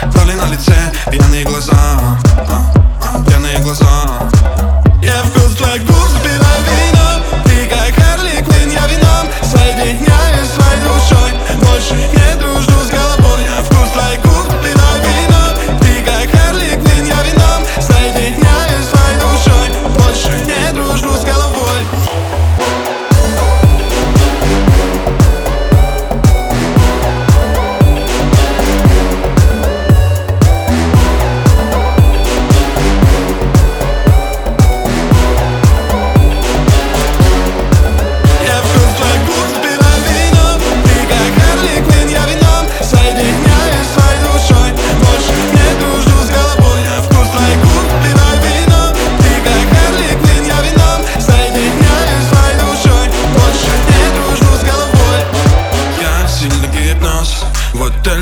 Кроли на лице, пьяные глаза. Пьяные глаза.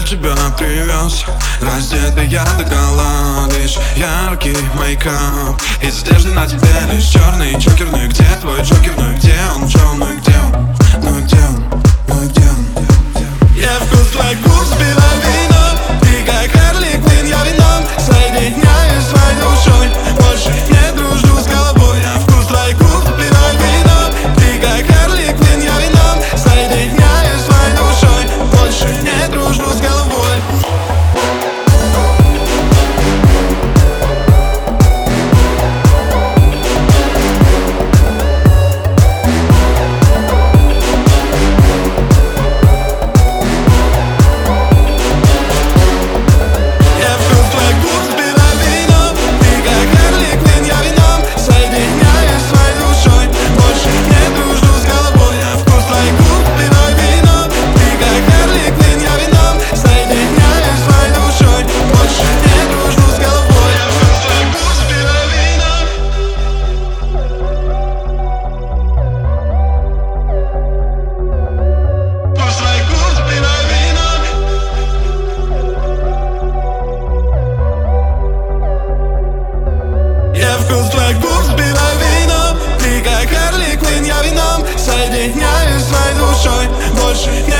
тебя привез Раздетый я до гола Лишь яркий мейкап Из одежды на тебе лишь черный Чокерный, где твой чокерный Где он, чем и где последний днями с моей душой Больше не